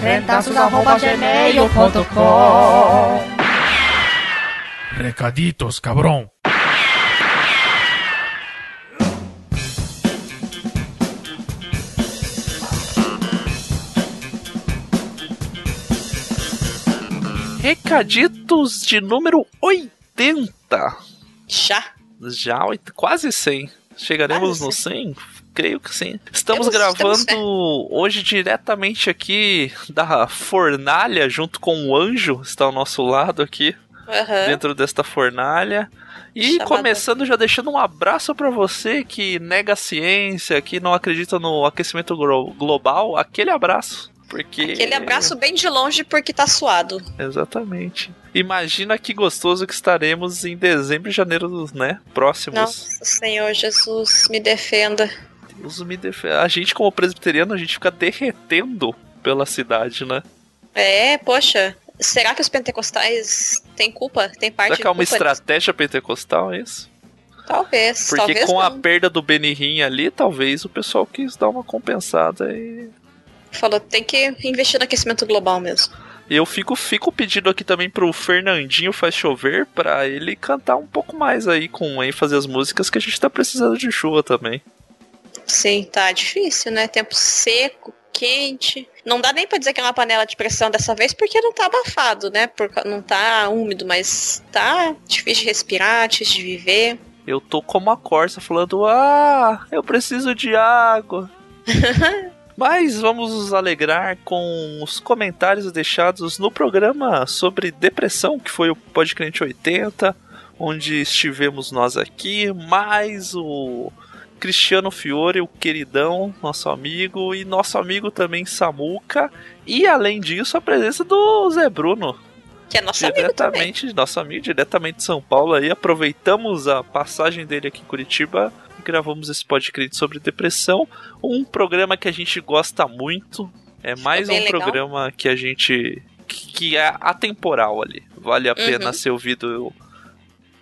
rentazos.gmail.com Recaditos, cabrão. Recaditos de número 80. Já? Já, quase 100. Chegaremos Quase no 100? Creio que sim. Estamos gravando estamos hoje diretamente aqui da fornalha, junto com o anjo, está ao nosso lado aqui, Aham. dentro desta fornalha. E Chamado- começando já deixando um abraço pra você que nega a ciência, que não acredita no aquecimento glo- global, aquele abraço. Porque Aquele abraço bem de longe porque tá suado. Exatamente. Imagina que gostoso que estaremos em dezembro e janeiro, né? Próximos. Nossa Senhor Jesus, me defenda. Me A gente, como presbiteriano, a gente fica derretendo pela cidade, né? É, poxa, será que os pentecostais têm culpa? Tem parte Será que é uma estratégia pentecostal é isso? disso? Talvez, Porque talvez com a não. perda do Benihim ali, talvez o pessoal quis dar uma compensada e. Falou, tem que investir no aquecimento global mesmo. Eu fico, fico pedindo aqui também pro Fernandinho Faz Chover pra ele cantar um pouco mais aí com ênfase as músicas que a gente tá precisando de chuva também. Sim, tá difícil, né? Tempo seco, quente. Não dá nem pra dizer que é uma panela de pressão dessa vez, porque não tá abafado, né? Porque não tá úmido, mas tá difícil de respirar, difícil de viver. Eu tô como a Corsa falando: Ah, eu preciso de água. Mas vamos nos alegrar com os comentários deixados no programa sobre depressão, que foi o Podcrente 80, onde estivemos nós aqui, mais o Cristiano Fiore, o queridão, nosso amigo, e nosso amigo também Samuca, e além disso, a presença do Zé Bruno Que é nosso amigo diretamente, nosso amigo, diretamente de São Paulo aí. Aproveitamos a passagem dele aqui em Curitiba e gravamos esse podcast sobre depressão. Um programa que a gente gosta muito. É mais um legal. programa que a gente. que, é atemporal ali. Vale a pena Uhum. ser ouvido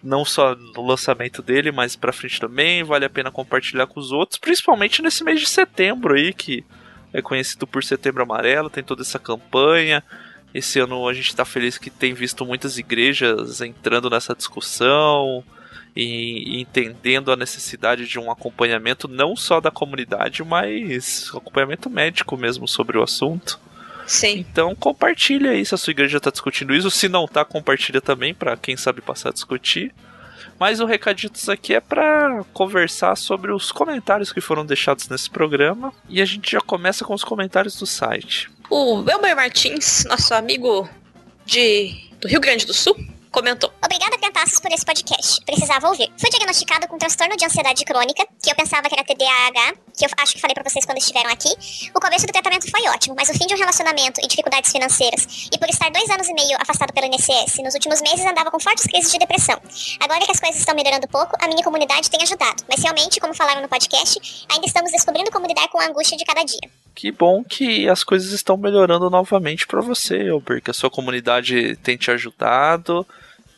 não só no lançamento dele, mas pra frente também. Vale a pena compartilhar com os outros, principalmente nesse mês de setembro aí, que é conhecido por Setembro Amarelo, tem toda essa campanha. Esse ano a gente está feliz que tem visto muitas igrejas entrando nessa discussão e, e entendendo a necessidade de um acompanhamento não só da comunidade, mas acompanhamento médico mesmo sobre o assunto. Sim. Então compartilha aí se a sua igreja está discutindo isso. Se não tá, compartilha também para quem sabe passar a discutir. Mas o Recaditos aqui é para conversar sobre os comentários que foram deixados nesse programa. E a gente já começa com os comentários do site. O Elber Martins, nosso amigo de, do Rio Grande do Sul, comentou. Obrigada, Crentaços, por esse podcast. Precisava ouvir. Fui diagnosticado com transtorno de ansiedade crônica, que eu pensava que era TDAH, que eu acho que falei pra vocês quando estiveram aqui. O começo do tratamento foi ótimo, mas o fim de um relacionamento e dificuldades financeiras, e por estar dois anos e meio afastado pelo INSS, nos últimos meses andava com fortes crises de depressão. Agora que as coisas estão melhorando pouco, a minha comunidade tem ajudado. Mas realmente, como falaram no podcast, ainda estamos descobrindo como lidar com a angústia de cada dia. Que bom que as coisas estão melhorando novamente para você, Elber, que a sua comunidade tem te ajudado.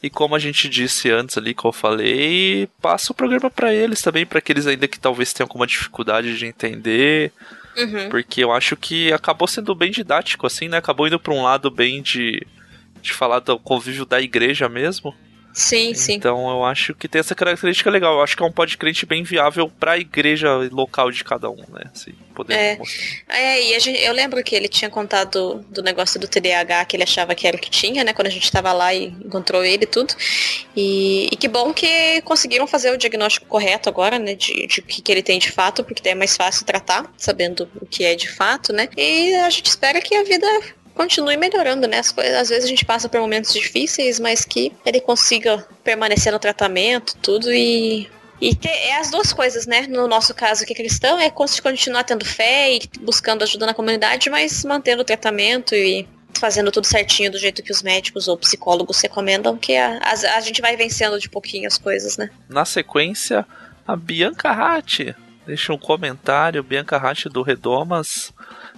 E como a gente disse antes ali, que eu falei, passa o programa para eles também, para aqueles ainda que talvez tenham alguma dificuldade de entender. Uhum. Porque eu acho que acabou sendo bem didático, assim, né? Acabou indo para um lado bem de, de falar do convívio da igreja mesmo. Sim, sim. Então eu acho que tem essa característica legal. Eu acho que é um podcast bem viável para a igreja local de cada um, né? Assim, poder É. mostrar. É, e a gente- eu lembro que ele tinha contado do negócio do TDAH, que ele achava que era o que tinha, né? Quando a gente tava lá e encontrou ele e tudo. E, e que bom que conseguiram fazer o diagnóstico correto agora, né? De, de o que, que ele tem de fato, porque daí é mais fácil tratar, sabendo o que é de fato, né? E a gente espera que a vida continue melhorando, né? As coisas, às vezes a gente passa por momentos difíceis, mas que ele consiga permanecer no tratamento, tudo e e ter, é as duas coisas, né? No nosso caso que é cristão, é continuar tendo fé e buscando ajuda na comunidade, mas mantendo o tratamento e fazendo tudo certinho do jeito que os médicos ou psicólogos recomendam, que a, a, a gente vai vencendo de pouquinho as coisas, né? Na sequência, a Bianca Ratti deixa um comentário, Bianca Ratti do Redomas,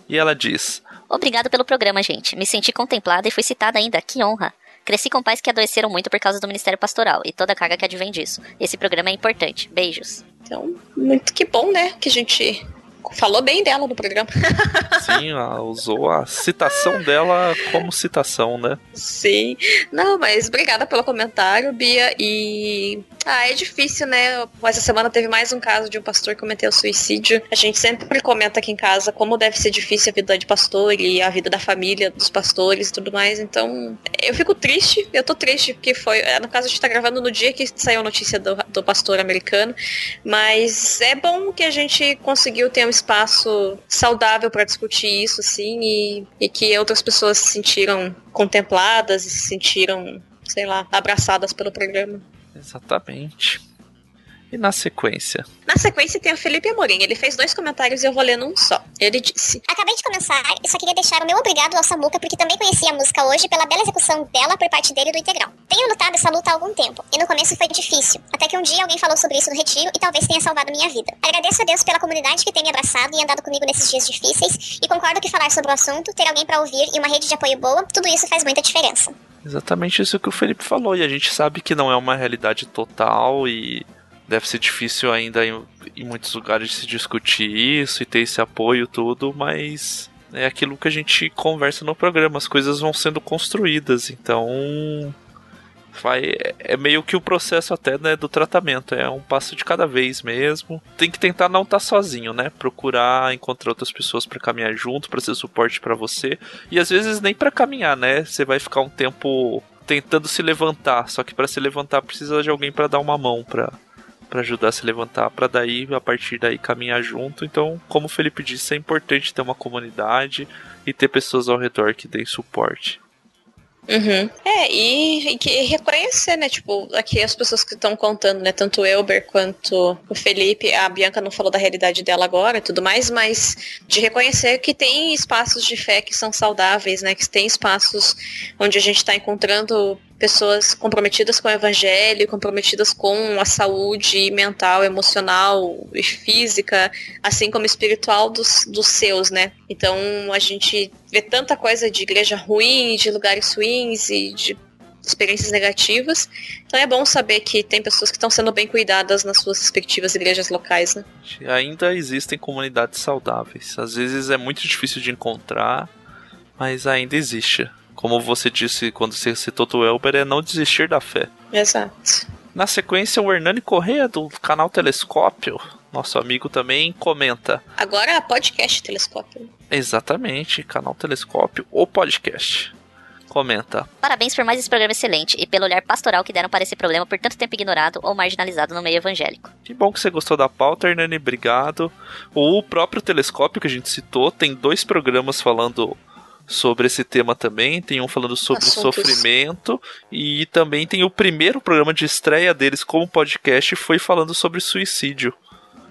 e ela diz: Obrigado pelo programa, gente. Me senti contemplada e fui citada ainda. Que honra. Cresci com pais que adoeceram muito por causa do Ministério Pastoral e toda a carga que advém disso. Esse programa é importante. Beijos. Então, muito que bom, né? Que a gente falou bem dela no programa. Sim, ela usou a citação dela como citação, né? Sim. Não, mas obrigada pelo comentário, Bia. E. Ah, é difícil, né? Essa semana teve mais um caso de um pastor que cometeu suicídio. A gente sempre comenta aqui em casa como deve ser difícil a vida de pastor e a vida da família dos pastores e tudo mais. Então, eu fico triste. Eu tô triste porque foi. No caso, a gente tá gravando no dia que saiu a notícia do, do pastor americano. Mas é bom que a gente conseguiu ter um espaço saudável para discutir isso, assim, e, e que outras pessoas se sentiram contempladas e se sentiram, sei lá, abraçadas pelo programa. Exatamente. E na sequência? Na sequência tem o Felipe Amorim. Ele fez dois comentários e eu vou ler num só. Ele disse: Acabei de começar e só queria deixar o meu obrigado ao Samuca porque também conheci a música hoje pela bela execução dela por parte dele do integral. Tenho lutado essa luta há algum tempo e no começo foi difícil, até que um dia alguém falou sobre isso no retiro e talvez tenha salvado minha vida. Agradeço a Deus pela comunidade que tem me abraçado e andado comigo nesses dias difíceis e concordo que falar sobre o assunto, ter alguém para ouvir e uma rede de apoio boa, tudo isso faz muita diferença. Exatamente isso que o Felipe falou, e a gente sabe que não é uma realidade total e deve ser difícil ainda em, em, muitos lugares se discutir isso e ter esse apoio tudo, mas é aquilo que a gente conversa no programa, as coisas vão sendo construídas, então vai é meio que o processo até né, do tratamento, é um passo de cada vez mesmo. Tem que tentar não estar tá sozinho, né? Procurar encontrar outras pessoas para caminhar junto, para ser suporte para você, e às vezes nem para caminhar, né? Você vai ficar um tempo tentando se levantar, só que para se levantar precisa de alguém para dar uma mão para para ajudar a se levantar, para daí a partir daí caminhar junto. Então, como o Felipe disse, é importante ter uma comunidade e ter pessoas ao redor que deem suporte. Uhum. É, e, e, reconhecer, né? Tipo, aqui as pessoas que estão contando, né? Tanto o Elber quanto o Felipe, a Bianca não falou da realidade dela agora e tudo mais, mas de reconhecer que tem espaços de fé que são saudáveis, né? Que tem espaços onde a gente está encontrando pessoas comprometidas com o evangelho, comprometidas com a saúde mental, emocional e física, assim como espiritual dos, dos seus, né? Então a gente vê tanta coisa de igreja ruim, de lugares ruins e de experiências negativas. Então é bom saber que tem pessoas que estão sendo bem cuidadas nas suas respectivas igrejas locais, né? Ainda existem comunidades saudáveis. Às vezes é muito difícil de encontrar, mas ainda existe como você disse quando você citou o Elber, é não desistir da fé. Exato. Na sequência, o Hernani Correia, do canal Telescópio, nosso amigo também, comenta. Agora é podcast Telescópio. Exatamente, canal Telescópio, ou podcast. Comenta. Parabéns por mais esse programa excelente e pelo olhar pastoral que deram para esse problema por tanto tempo ignorado ou marginalizado no meio evangélico. Que bom que você gostou da pauta, Hernani, obrigado. O próprio Telescópio que a gente citou tem dois programas falando sobre esse tema também. Tem um falando sobre Assuntos. sofrimento. E também tem o primeiro programa de estreia deles como podcast foi falando sobre suicídio.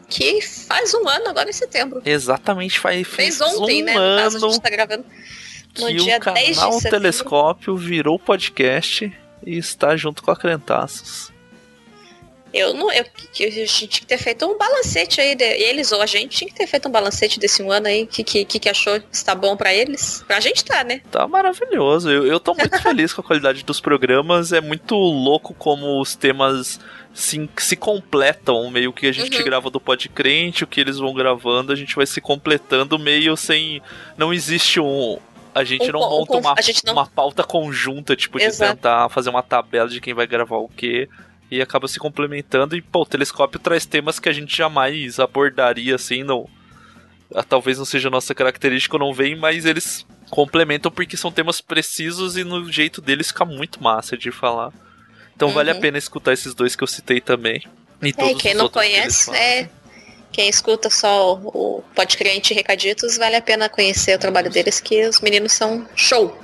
Que faz um ano agora em setembro. Exatamente, faz, fez ontem, um né? Ano caso, a gente tá gravando no que dia o canal 10 de Telescópio virou podcast e está junto com a Crentaços. Eu não. Eu, eu, a gente tinha que ter feito um balancete aí. De, eles ou a gente tinha que ter feito um balancete desse um ano aí. O que, que, que achou? Está bom para eles? Pra gente tá, né? Tá maravilhoso. Eu, eu tô muito feliz com a qualidade dos programas. É muito louco como os temas se, se completam. Meio que a gente uhum. grava do Pod Crente, o que eles vão gravando, a gente vai se completando meio sem. Não existe um a gente um, não monta um, uma, não... uma pauta conjunta, tipo, Exato. de tentar fazer uma tabela de quem vai gravar o quê e acaba se complementando. E, pô, o telescópio traz temas que a gente jamais abordaria assim, não. Ah, talvez não seja a nossa característica, não vem, mas eles complementam porque são temas precisos e no jeito deles fica muito massa de falar. Então uhum. vale a uhum. pena escutar esses dois que eu citei também. E é, quem não conhece, que é. Quem escuta só o Pode Crente Recaditos, vale a pena conhecer o trabalho deles, que os meninos são show.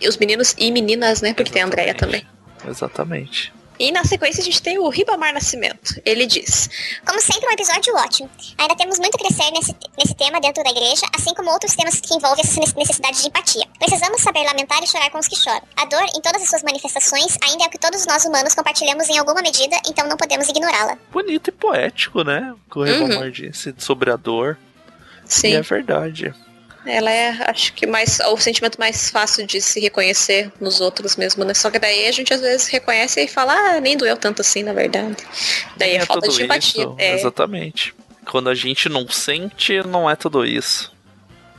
E os meninos e meninas, né? Porque Exatamente. tem a Andrea também. Exatamente. E na sequência a gente tem o Ribamar Nascimento. Ele diz: Como sempre, um episódio ótimo. Ainda temos muito a crescer nesse, nesse tema dentro da igreja, assim como outros temas que envolvem essa necessidade de empatia. Precisamos saber lamentar e chorar com os que choram. A dor, em todas as suas manifestações, ainda é o que todos nós humanos compartilhamos em alguma medida, então não podemos ignorá-la. Bonito e poético, né? O que o Ribamar disse sobre a dor. Sim. E é verdade. Ela é, acho que mais o sentimento mais fácil de se reconhecer nos outros mesmo, né? Só que daí a gente às vezes reconhece e fala, ah, nem doeu tanto assim, na verdade. Daí é, é falta de empatia. É. Exatamente. Quando a gente não sente, não é tudo isso.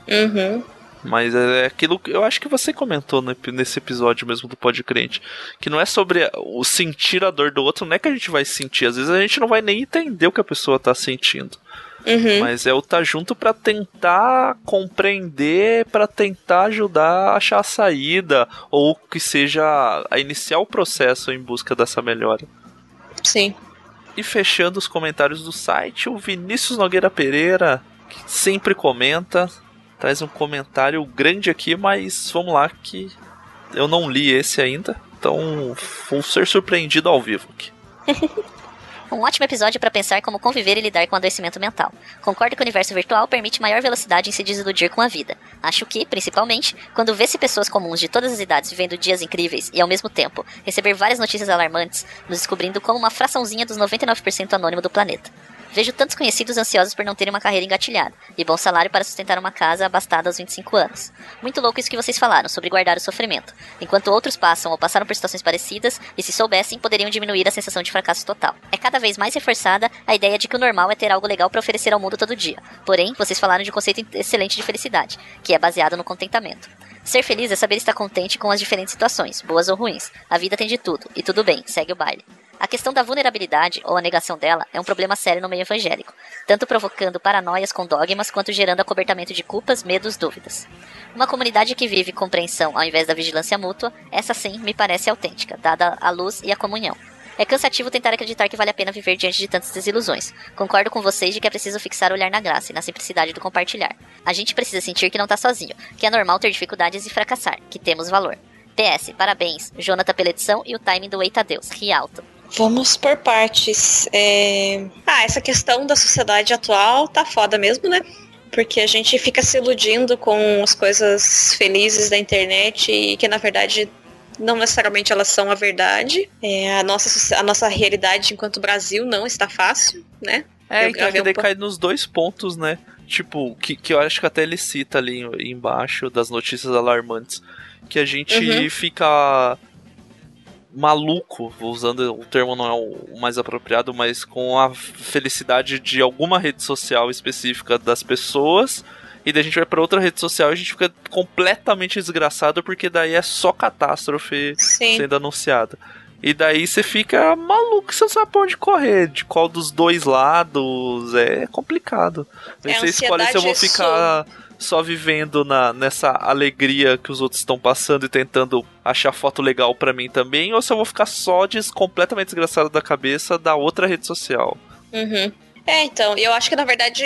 Uhum. Mas é aquilo que eu acho que você comentou nesse episódio mesmo do Pod Crente. Que não é sobre o sentir a dor do outro, não é que a gente vai sentir. Às vezes a gente não vai nem entender o que a pessoa tá sentindo. Uhum. Mas é o tá junto pra tentar compreender, pra tentar ajudar a achar a saída, ou que seja a iniciar o processo em busca dessa melhora. Sim. E fechando os comentários do site, o Vinícius Nogueira Pereira, que sempre comenta, traz um comentário grande aqui, mas vamos lá que eu não li esse ainda, então vou ser surpreendido ao vivo aqui. Um ótimo episódio para pensar como conviver e lidar com adoecimento mental. Concordo que o universo virtual permite maior velocidade em se desiludir com a vida. Acho que, principalmente, quando vê-se pessoas comuns de todas as idades vivendo dias incríveis e, ao mesmo tempo, receber várias notícias alarmantes, nos descobrindo como uma fraçãozinha dos 99% anônimo do planeta. Vejo tantos conhecidos ansiosos por não terem uma carreira engatilhada e bom salário para sustentar uma casa abastada aos 25 anos. Muito louco isso que vocês falaram sobre guardar o sofrimento, enquanto outros passam ou passaram por situações parecidas e, se soubessem, poderiam diminuir a sensação de fracasso total. É cada vez mais reforçada a ideia de que o normal é ter algo legal para oferecer ao mundo todo dia. Porém, vocês falaram de um conceito excelente de felicidade, que é baseado no contentamento. Ser feliz é saber estar contente com as diferentes situações, boas ou ruins. A vida tem de tudo, e tudo bem, segue o baile. A questão da vulnerabilidade, ou a negação dela, é um problema sério no meio evangélico, tanto provocando paranoias com dogmas quanto gerando acobertamento de culpas, medos, dúvidas. Uma comunidade que vive compreensão ao invés da vigilância mútua, essa sim me parece autêntica, dada a luz e a comunhão. É cansativo tentar acreditar que vale a pena viver diante de tantas desilusões. Concordo com vocês de que é preciso fixar o olhar na graça e na simplicidade do compartilhar. A gente precisa sentir que não tá sozinho, que é normal ter dificuldades e fracassar, que temos valor. PS, parabéns, Jonathan pela edição e o timing do Eita Deus, ri alto. Vamos por partes. É... Ah, essa questão da sociedade atual tá foda mesmo, né? Porque a gente fica se iludindo com as coisas felizes da internet e que na verdade não necessariamente elas são a verdade. É, a, nossa, a nossa realidade enquanto Brasil não está fácil, né? É, Eu então daí um cai nos dois pontos, né? Tipo, que, que eu acho que até ele cita ali em- embaixo das notícias alarmantes. Que a gente Uhum. fica maluco, usando o termo não é o mais apropriado, mas com a felicidade de alguma rede social específica das pessoas. E daí a gente vai pra outra rede social e a gente fica completamente desgraçado porque daí é só catástrofe Sim. sendo anunciada. E daí você fica maluco, você não sabe pra onde correr, de qual dos dois lados, é complicado. É, você escolhe se eu vou ficar só vivendo na, nessa alegria que os outros estão passando e tentando achar foto legal pra mim também, ou se eu vou ficar só des, completamente desgraçado da cabeça da outra rede social. Uhum. É, então, eu acho que na verdade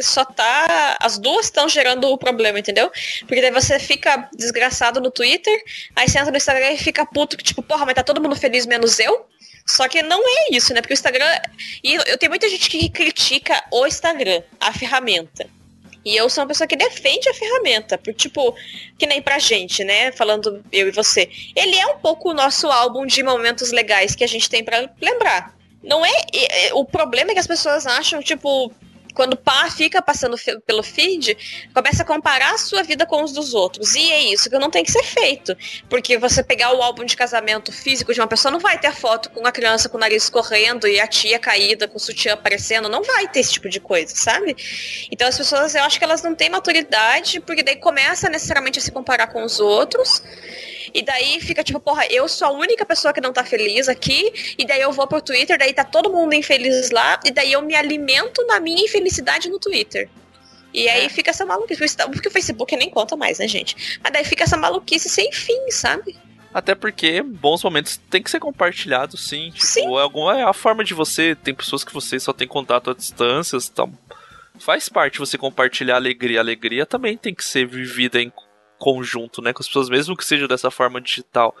só tá. As duas estão gerando o problema, entendeu? Porque daí você fica desgraçado no Twitter, aí você entra no Instagram e fica puto, que tipo, porra, mas tá todo mundo feliz menos eu? Só que não é isso, né? Porque o Instagram. E eu tenho muita gente que critica o Instagram, a ferramenta. E eu sou uma pessoa que defende a ferramenta. Por, tipo, que nem pra gente, né? Falando eu e você. Ele é um pouco o nosso álbum de momentos legais que a gente tem pra lembrar. Não é. O problema é que as pessoas acham, tipo, quando pá, fica passando pelo feed, começa a comparar a sua vida com os dos outros. E é isso que não tem que ser feito. Porque você pegar o álbum de casamento físico de uma pessoa, não vai ter a foto com a criança com o nariz correndo e a tia caída com o sutiã aparecendo. Não vai ter esse tipo de coisa, sabe? Então as pessoas, eu acho que elas não têm maturidade, porque daí começa necessariamente a se comparar com os outros. E daí fica tipo, porra, eu sou a única pessoa que não tá feliz aqui. E daí eu vou pro Twitter, daí tá todo mundo infeliz lá. E daí eu me alimento na minha infelicidade no Twitter. E aí É. fica essa maluquice. Porque o Facebook nem conta mais, né, gente? Mas daí fica essa maluquice sem fim, sabe? Até porque bons momentos tem que ser compartilhados, sim. Tipo, Sim. É, alguma, é a forma de você. Tem pessoas que você só tem contato à distância. Então, faz parte você compartilhar a alegria. A alegria também tem que ser vivida em conjunto, né? Com as pessoas, mesmo que seja dessa forma digital.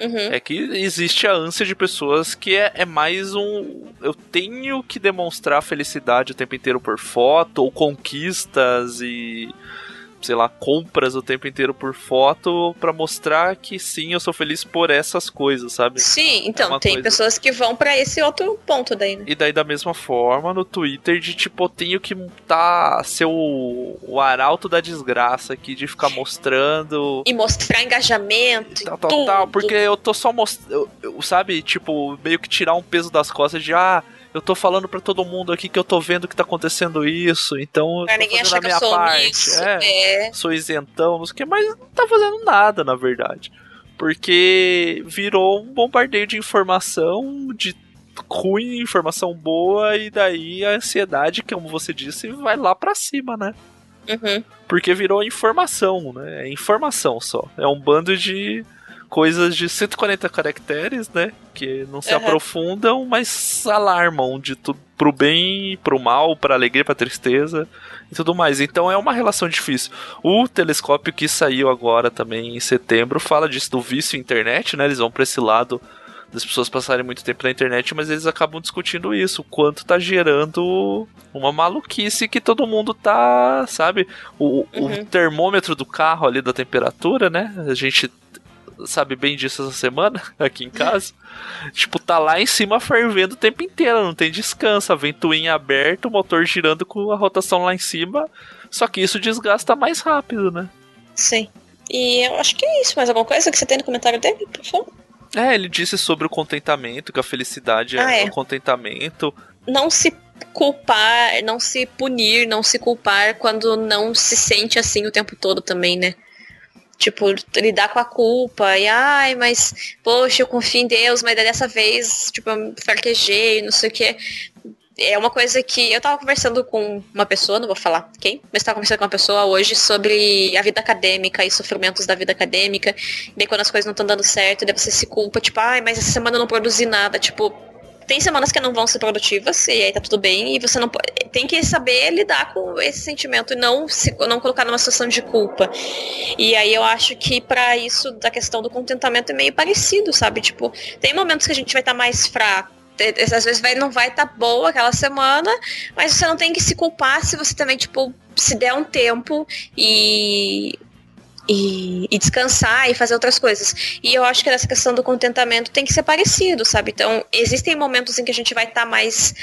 Uhum. É que existe a ânsia de pessoas que é, é mais um. Eu tenho que demonstrar felicidade o tempo inteiro por foto, ou conquistas e sei lá, compras o tempo inteiro por foto para mostrar que sim, eu sou feliz por essas coisas, sabe? Sim, então, É tem coisa... pessoas que vão para esse outro ponto daí, né? E daí, da mesma forma, no Twitter, de tipo, eu tenho que tá ser o, o arauto da desgraça aqui, de ficar mostrando. E mostrar engajamento. Tal, tal, tal, porque eu tô só mostrando. Sabe, tipo, meio que tirar um peso das costas de, ah eu tô falando para todo mundo aqui que eu tô vendo que tá acontecendo isso, então eu tô ninguém fazendo a minha parte. Isso, é, é. Sou isentão, não sei o que, mas não tá fazendo nada, na verdade. Porque virou um bombardeio de informação, de ruim, informação boa, e daí a ansiedade, como você disse, vai lá pra cima, né? Uhum. Porque virou informação, né? É informação só. É um bando de coisas de 140 caracteres, né? Que não se uhum. aprofundam, mas alarmam de tudo pro bem, pro mal, pra alegria, pra tristeza e tudo mais. Então é uma relação difícil. O telescópio que saiu agora também em setembro fala disso do vício internet, né? Eles vão pra esse lado das pessoas passarem muito tempo na internet, mas eles acabam discutindo isso, o quanto tá gerando uma maluquice que todo mundo tá, sabe? O, uhum. o termômetro do carro ali da temperatura, né? A gente sabe bem disso essa semana, aqui em casa. tipo, tá lá em cima fervendo o tempo inteiro, não tem descanso, a ventoinha aberta, o motor girando com a rotação lá em cima. Só que isso desgasta mais rápido, né? Sim. E eu acho que é isso. Mais alguma coisa que você tem no comentário dele, por favor? É, ele disse sobre o contentamento, que a felicidade ah, é, é o contentamento. Não se culpar, não se punir, não se culpar quando não se sente assim o tempo todo também, né? Tipo, lidar com a culpa e, ai, mas, poxa, eu confio em Deus, mas dessa vez, tipo, eu fraquejei, não sei o que. É uma coisa que eu tava conversando com uma pessoa, não vou falar quem, mas tava conversando com uma pessoa hoje sobre a vida acadêmica e sofrimentos da vida acadêmica. Daí quando as coisas não estão dando certo, daí você se culpa, tipo, ai, mas essa semana eu não produzi nada. Tipo, tem semanas que não vão ser produtivas e aí tá tudo bem e você não tem que saber lidar com esse sentimento e não se, não colocar numa situação de culpa. E aí eu acho que para isso da questão do contentamento é meio parecido, sabe? Tipo, tem momentos que a gente vai estar tá mais fraco às vezes vai, não vai estar tá boa aquela semana, mas você não tem que se culpar se você também, tipo, se der um tempo e e, e, descansar e fazer outras coisas. E eu acho que essa questão do contentamento tem que ser parecido, sabe? Então, existem momentos em que a gente vai estar tá mais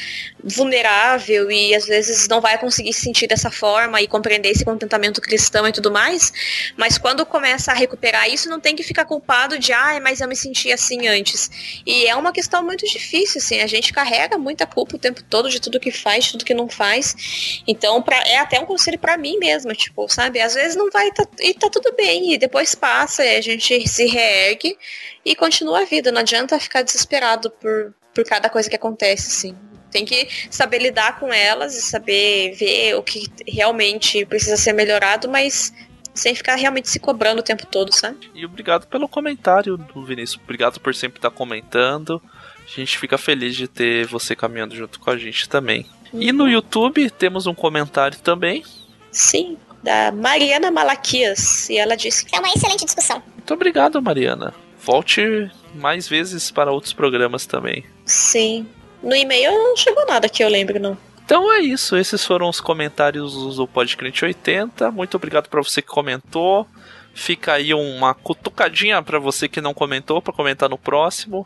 vulnerável e às vezes não vai conseguir se sentir dessa forma e compreender esse contentamento cristão e tudo mais, mas quando começa a recuperar isso, não tem que ficar culpado de, ah, mas eu me senti assim antes. E é uma questão muito difícil, assim, a gente carrega muita culpa o tempo todo de tudo que faz, de tudo que não faz. Então, pra, é até um conselho para mim mesma, tipo, sabe? Às vezes não vai tá, e tá tudo bem, e depois passa, e a gente se reergue e continua a vida. Não adianta ficar desesperado por, por cada coisa que acontece, assim. Tem que saber lidar com elas e saber ver o que realmente precisa ser melhorado, mas sem ficar realmente se cobrando o tempo todo, sabe? E obrigado pelo comentário do Vinícius. Obrigado por sempre estar comentando. A gente fica feliz de ter você caminhando junto com a gente também. Uhum. E no YouTube temos um comentário também. Sim, da Mariana Malaquias. E ela disse que é uma excelente discussão. Muito obrigado, Mariana. Volte mais vezes para outros programas também. Sim. No e-mail não chegou nada que eu lembro, não. Então é isso, esses foram os comentários do Podcrente 80. Muito obrigado para você que comentou. Fica aí uma cutucadinha para você que não comentou, para comentar no próximo.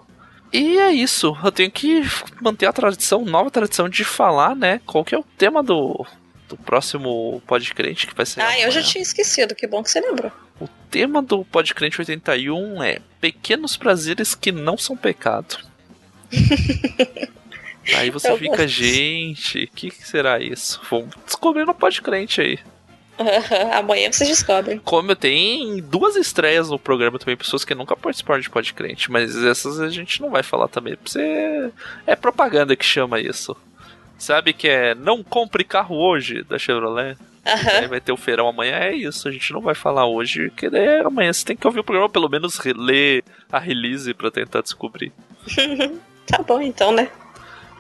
E é isso, eu tenho que manter a tradição, nova tradição de falar, né? Qual que é o tema do, do próximo Podcrente que vai ser. Ah, amanhã. eu já tinha esquecido, que bom que você lembrou. O tema do Podcrente 81 é Pequenos prazeres que não são pecado. Aí você Eu fica, gosto. gente, o que, que será isso? Vamos descobrir no Podcrente aí. Amanhã vocês descobrem. Como tem duas estreias no programa também, pessoas que nunca participaram de Podcrente, mas essas a gente não vai falar também. Porque você... É propaganda que chama isso sabe que é não compre carro hoje da Chevrolet. Uhum. vai ter o feirão amanhã, é isso. A gente não vai falar hoje, que daí é amanhã você tem que ouvir o programa, pelo menos ler a release para tentar descobrir. tá bom então, né?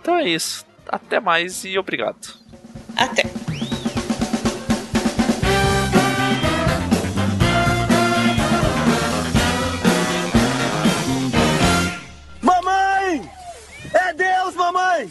Então é isso. Até mais e obrigado. Até. Mamãe! É Deus, mamãe!